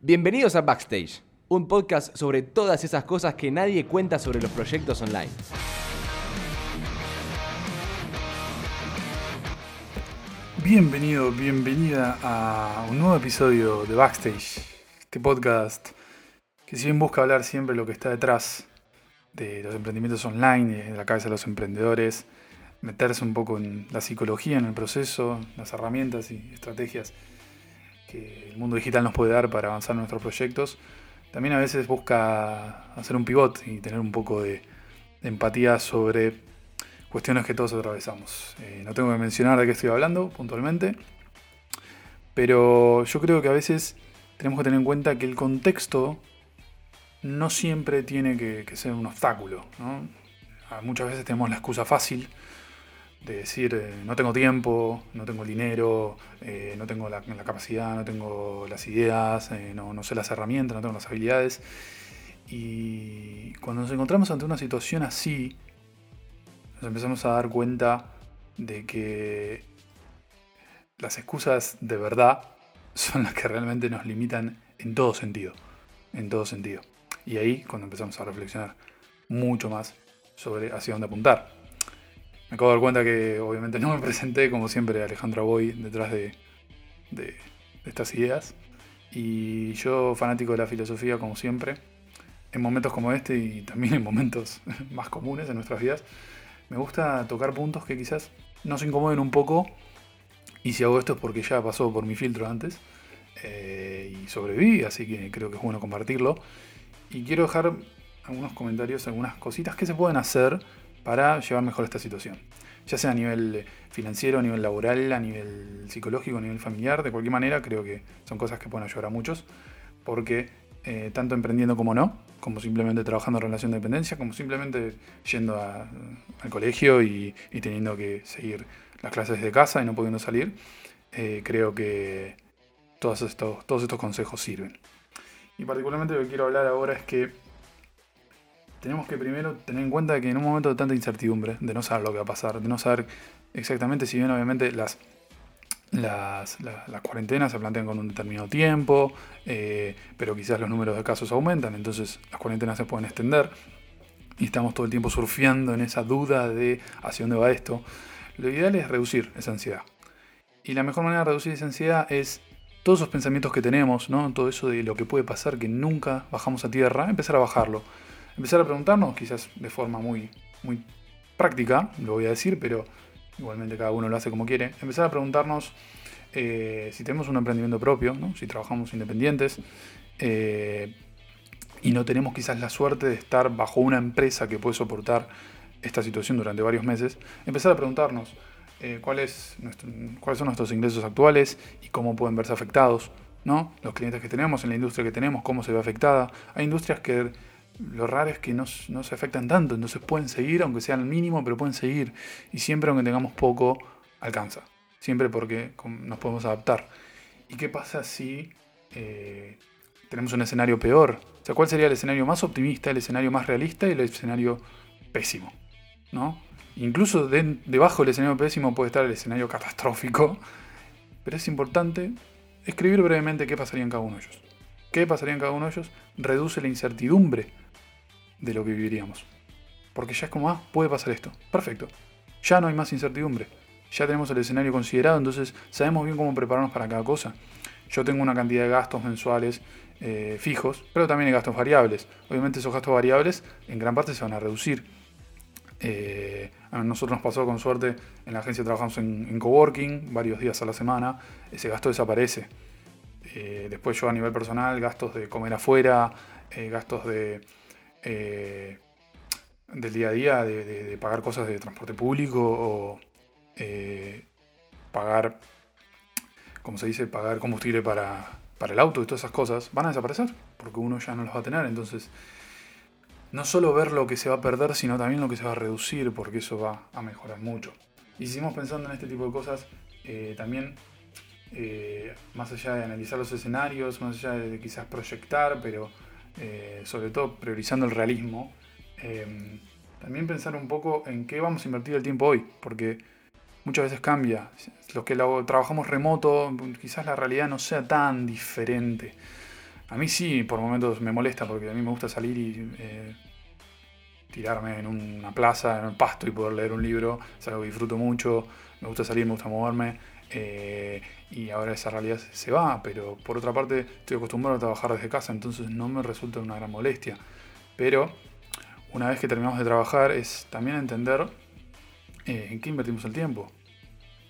Bienvenidos a Backstage, un podcast sobre todas esas cosas que nadie cuenta sobre los proyectos online. Bienvenido, bienvenida a un nuevo episodio de Backstage, este podcast que si bien busca hablar siempre lo que está detrás de los emprendimientos online, de la cabeza de los emprendedores, meterse un poco en la psicología, en el proceso, las herramientas y estrategias que el mundo digital nos puede dar para avanzar en nuestros proyectos, también a veces busca hacer un pivot y tener un poco de, empatía sobre cuestiones que todos atravesamos. Eh, no tengo que mencionar de qué estoy hablando puntualmente, pero yo creo que a veces tenemos que tener en cuenta que el contexto no siempre tiene que, ser un obstáculo. Muchas veces tenemos la excusa fácil de decir eh, no tengo tiempo, no tengo dinero, eh, no tengo la, capacidad, no tengo las ideas, eh, no, no, sé las herramientas, no tengo las habilidades. Y cuando nos encontramos ante una situación así, nos empezamos a dar cuenta de que las excusas de verdad son las que realmente nos limitan en todo sentido. En todo sentido. Y ahí cuando empezamos a reflexionar mucho más sobre hacia dónde apuntar. Me acabo de dar cuenta que obviamente no me presenté, como siempre, Alejandro Boy detrás de, estas ideas. Y yo, fanático de la filosofía, como siempre, en momentos como este y también en momentos más comunes de nuestras vidas, me gusta tocar puntos que quizás nos incomoden un poco. Y si hago esto es porque ya pasó por mi filtro antes eh, y sobreviví, así que creo que es bueno compartirlo. Y quiero dejar algunos comentarios, algunas cositas que se pueden hacer para llevar mejor esta situación. Ya sea a nivel financiero, a nivel laboral, a nivel psicológico, a nivel familiar, de cualquier manera, creo que son cosas que pueden ayudar a muchos, porque eh, tanto emprendiendo como no, como simplemente trabajando en relación de dependencia, como simplemente yendo al colegio y, teniendo que seguir las clases de casa y no pudiendo salir, eh, creo que todos estos, todos estos consejos sirven. Y particularmente lo que quiero hablar ahora es que tenemos que primero tener en cuenta que en un momento de tanta incertidumbre, de no saber lo que va a pasar, de no saber exactamente, si bien obviamente las, las, cuarentenas se plantean con un determinado tiempo, eh, pero quizás los números de casos aumentan, entonces las cuarentenas se pueden extender y estamos todo el tiempo surfeando en esa duda de hacia dónde va esto. Lo ideal es reducir esa ansiedad. Y la mejor manera de reducir esa ansiedad es todos esos pensamientos que tenemos, ¿no? todo eso de lo que puede pasar que nunca bajamos a tierra, empezar a bajarlo empezar a preguntarnos, quizás de forma muy, muy práctica, lo voy a decir, pero igualmente cada uno lo hace como quiere, empezar a preguntarnos eh, si tenemos un emprendimiento propio, si trabajamos independientes eh, y no tenemos quizás la suerte de estar bajo una empresa que puede soportar esta situación durante varios meses, empezar a preguntarnos eh, cuáles son nuestros ingresos actuales y cómo pueden verse afectados, ¿no? los clientes que tenemos, en la industria que tenemos, cómo se ve afectada. Hay industrias que lo raro es que no, se afectan tanto, entonces pueden seguir, aunque sea al mínimo, pero pueden seguir. Y siempre, aunque tengamos poco, alcanza. Siempre porque nos podemos adaptar. ¿Y qué pasa si eh, tenemos un escenario peor? O sea, ¿cuál sería el escenario más optimista, el escenario más realista y el escenario pésimo? Incluso debajo del escenario pésimo puede estar el escenario catastrófico. Pero es importante escribir brevemente qué pasaría en cada uno de ellos. ¿Qué pasaría en cada uno de ellos? Reduce la incertidumbre de lo que viviríamos. Porque ya es como, ah, puede pasar esto. Perfecto. Ya no hay más incertidumbre. Ya tenemos el escenario considerado, entonces sabemos bien cómo prepararnos para cada cosa. Yo tengo una cantidad de gastos mensuales eh, fijos, pero también hay gastos variables. Obviamente esos gastos variables en gran parte se van a reducir. Eh, a nosotros nos pasó con suerte, en la agencia trabajamos en, coworking varios días a la semana, ese gasto desaparece. Eh, después yo a nivel personal, gastos de comer afuera, gastos de eh, del día a día, de, pagar cosas de transporte público o eh, pagar, como se dice, pagar combustible para, el auto y todas esas cosas, van a desaparecer, porque uno ya no los va a tener. Entonces, no solo ver lo que se va a perder, sino también lo que se va a reducir, porque eso va a mejorar mucho. Y si seguimos pensando en este tipo de cosas, eh, también, más allá de analizar los escenarios, más allá de quizás proyectar, pero eh, sobre todo priorizando el realismo, em, también pensar un poco en qué vamos a invertir el tiempo hoy, porque muchas veces cambia. Los que trabajamos remoto, quizás la realidad no sea tan diferente. A mí sí, por momentos me molesta porque a mí me gusta salir y eh, tirarme en una plaza, en el pasto y poder leer un libro. Es algo que disfruto mucho. Me gusta salir, me gusta moverme. Eh, y ahora esa realidad se va, pero por otra parte estoy acostumbrado a trabajar desde casa, entonces no me resulta una gran molestia. Pero una vez que terminamos de trabajar es también entender eh, en qué invertimos el tiempo.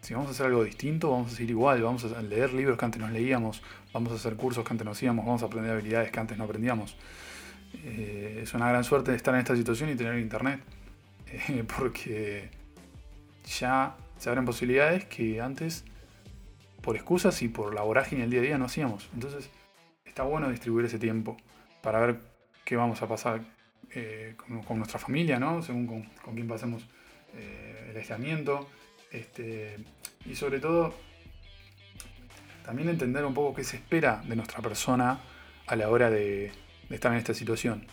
Si vamos a hacer algo distinto, vamos a seguir igual, vamos a leer libros que antes nos leíamos, vamos a hacer cursos que antes no hacíamos, vamos a aprender habilidades que antes no aprendíamos. Eh, es una gran suerte estar en esta situación y tener internet, porque ya se abren posibilidades que antes, por excusas y por la vorágine del día a día, no hacíamos. Entonces, está bueno distribuir ese tiempo para ver qué vamos a pasar con, nuestra familia, ¿no? según con, quién pasemos el aislamiento este, y sobre todo, también entender un poco qué se espera de nuestra persona a la hora de, estar en esta situación.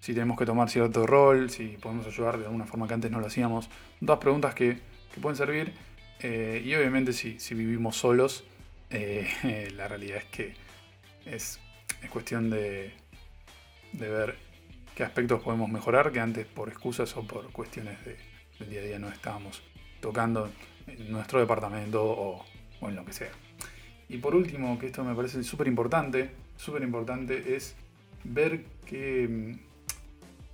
Si tenemos que tomar cierto rol, si podemos ayudar de alguna forma que antes no lo hacíamos. Dos preguntas que, pueden servir. Eh, y obviamente si, vivimos solos, eh, la realidad es que es, cuestión de, de, ver qué aspectos podemos mejorar que antes por excusas o por cuestiones del día a día no estábamos tocando en nuestro departamento o, en lo que sea. Y por último, que esto me parece súper importante, súper importante, es ver qué,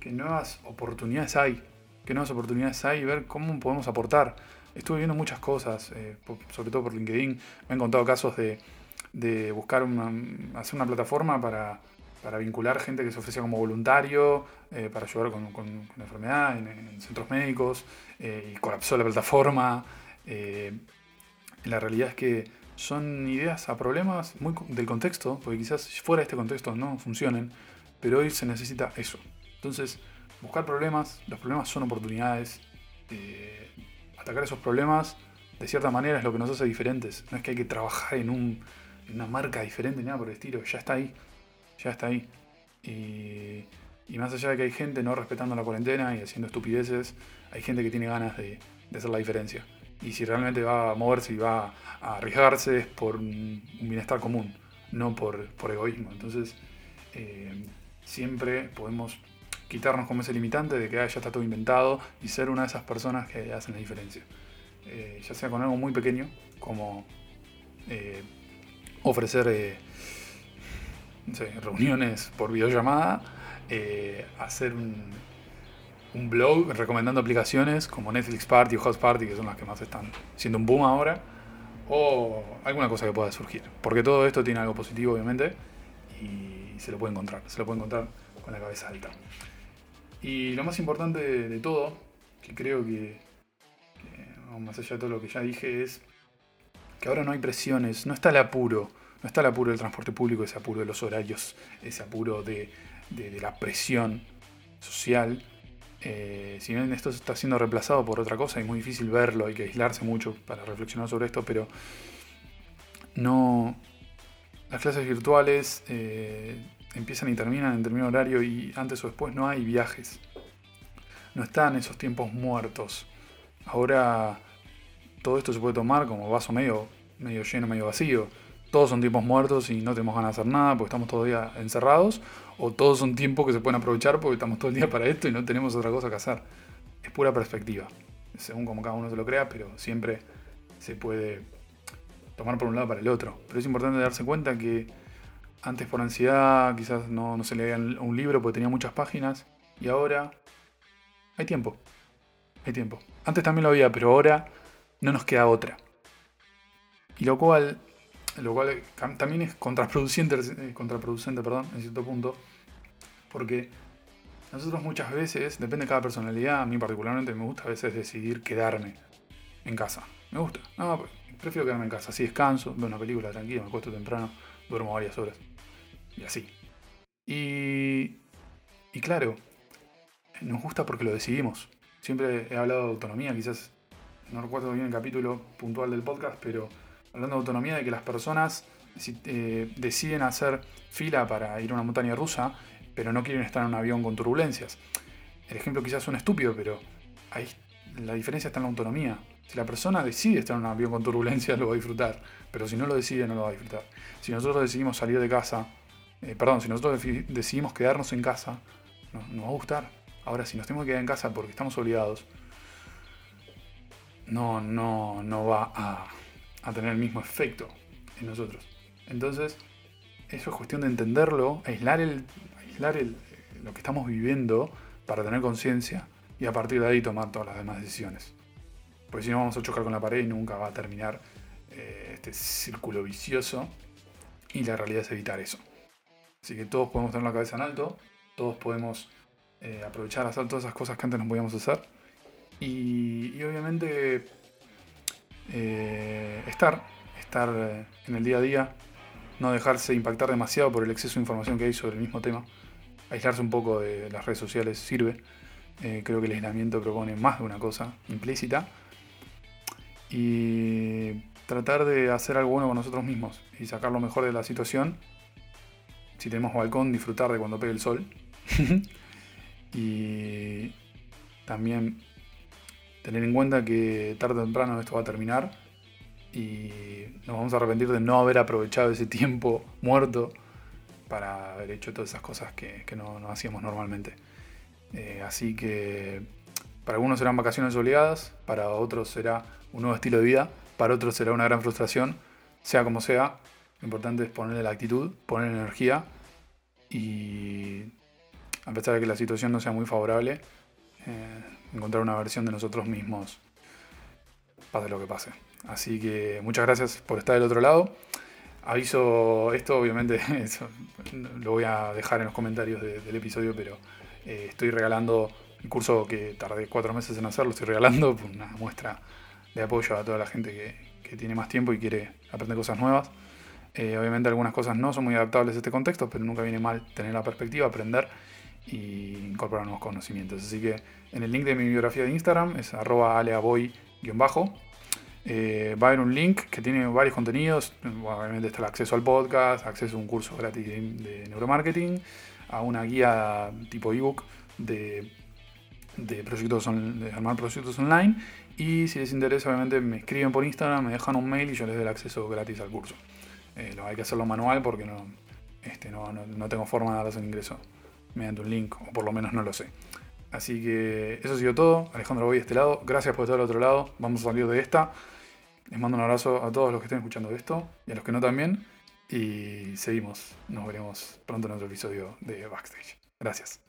qué nuevas oportunidades hay, qué nuevas oportunidades hay y ver cómo podemos aportar. Estuve viendo muchas cosas, eh, sobre todo por LinkedIn, me han contado casos de, de buscar una, hacer una plataforma para, para vincular gente que se ofrece como voluntario, eh, para ayudar con, con, enfermedad en, centros médicos, eh, y colapsó la plataforma. La realidad es que son ideas a problemas muy del contexto, porque quizás fuera de este contexto no funcionen, pero hoy se necesita eso. Entonces, buscar problemas, los problemas son oportunidades, atacar esos problemas de cierta manera es lo que nos hace diferentes. No es que hay que trabajar en, un, en una marca diferente, nada por el estilo, ya está ahí ya está ahí. Y, más allá de que hay gente no respetando la cuarentena y haciendo estupideces, hay gente que tiene ganas de, hacer la diferencia. Y si realmente va a moverse y va a arriesgarse es por un bienestar común, no por, egoísmo. Entonces, eh, siempre podemos quitarnos como ese limitante de que ah, ya está todo inventado y ser una de esas personas que hacen la diferencia. Eh, ya sea con algo muy pequeño, como eh, ofrecer reuniones por videollamada, eh, hacer un, blog recomendando aplicaciones como Netflix Party o House Party, que son las que más están siendo un boom ahora, o alguna cosa que pueda surgir. Porque todo esto tiene algo positivo, obviamente, y se lo puede encontrar, se lo puede encontrar con la cabeza alta. Y lo más importante de, todo, que creo que, que, más allá de todo lo que ya dije, es que ahora no hay presiones, no está el apuro no está el apuro del transporte público, ese apuro de los horarios, ese apuro de, la presión social. Eh, si bien esto está siendo reemplazado por otra cosa, es muy difícil verlo, hay que aislarse mucho para reflexionar sobre esto, pero no. Las clases virtuales eh, empiezan y terminan en término horario y antes o después no hay viajes. No están esos tiempos muertos. Ahora todo esto se puede tomar como vaso medio, medio lleno, medio vacío todos son tiempos muertos y no tenemos ganas de hacer nada porque estamos todavía encerrados, o todos son tiempos que se pueden aprovechar porque estamos todo el día para esto y no tenemos otra cosa que hacer. Es pura perspectiva, según como cada uno se lo crea, pero siempre se puede tomar por un lado para el otro. Pero es importante darse cuenta que antes por ansiedad quizás no, no se leía un libro porque tenía muchas páginas y ahora hay tiempo. Hay tiempo. Antes también lo había, pero ahora no nos queda otra. Y lo cual lo cual también es contraproducente, eh, contraproducente perdón, en cierto punto, porque nosotros muchas veces, depende de cada personalidad, a mí particularmente me gusta a veces decidir quedarme en casa. Me gusta, no, pues, prefiero quedarme en casa, así descanso, veo una película tranquila, me acuesto temprano, duermo varias horas. Y así. Y, y claro, nos gusta porque lo decidimos. Siempre he hablado de autonomía, quizás no recuerdo bien el capítulo puntual del podcast, pero hablando de autonomía, de que las personas eh, deciden hacer fila para ir a una montaña rusa, pero no quieren estar en un avión con turbulencias. El ejemplo quizás un estúpido, pero ahí la diferencia está en la autonomía. Si la persona decide estar en un avión con turbulencias, lo va a disfrutar, pero si no lo decide, no lo va a disfrutar. Si nosotros decidimos salir de casa eh, perdón, si nosotros decidimos quedarnos en casa, nos va a gustar. Ahora, si nos tenemos que quedar en casa porque estamos obligados, no, no, no va a, a tener el mismo efecto en nosotros. Entonces, eso es cuestión de entenderlo, aislar, el, aislar el, lo que estamos viviendo para tener conciencia y a partir de ahí tomar todas las demás decisiones. Porque si no vamos a chocar con la pared y nunca va a terminar eh, este círculo vicioso y la realidad es evitar eso. Así que todos podemos tener la cabeza en alto, todos podemos eh, aprovechar hacer todas esas cosas que antes no podíamos hacer y, obviamente eh, estar, estar en el día a día, no dejarse impactar demasiado por el exceso de información que hay sobre el mismo tema. Aislarse un poco de las redes sociales sirve. Eh, creo que el aislamiento propone más de una cosa implícita. Y tratar de hacer algo bueno con nosotros mismos y sacar lo mejor de la situación. Si tenemos balcón, disfrutar de cuando pegue el sol. y también tener en cuenta que tarde o temprano esto va a terminar y nos vamos a arrepentir de no haber aprovechado ese tiempo muerto para haber hecho todas esas cosas que, no, hacíamos normalmente. Eh, así que para algunos serán vacaciones obligadas, para otros será un nuevo estilo de vida, para otros será una gran frustración, sea como sea, lo importante es ponerle la actitud, poner energía y a pesar de que la situación no sea muy favorable, eh, encontrar una versión de nosotros mismos, pase lo que pase. Así que muchas gracias por estar del otro lado. Aviso esto, obviamente, lo voy a dejar en los comentarios del episodio, pero eh, estoy regalando el curso que tardé cuatro meses en hacerlo, estoy regalando una muestra de apoyo a toda la gente que, tiene más tiempo y quiere aprender cosas nuevas. Eh, obviamente algunas cosas no son muy adaptables a este contexto, pero nunca viene mal tener la perspectiva, aprender y incorporar nuevos conocimientos. Así que en el link de mi biografía de Instagram es arroba aleaboy-bajo. Eh, a haber un link que tiene varios contenidos. obviamente está el acceso al podcast, acceso a un curso gratis de, neuromarketing, a una guía tipo ebook de, de, proyectos de armar proyectos online. Y si les interesa, obviamente me escriben por Instagram, me dejan un mail y yo les doy el acceso gratis al curso. Eh, lo hay que hacerlo manual porque no, este, no, no tengo forma de darles el ingreso mediante un link, o por lo menos no lo sé. Así que eso ha sido todo. Alejandro voy de este lado. Gracias por estar al otro lado. Vamos a salir de esta. Les mando un abrazo a todos los que estén escuchando esto y a los que no también. Y seguimos. Nos veremos pronto en otro episodio de Backstage. Gracias.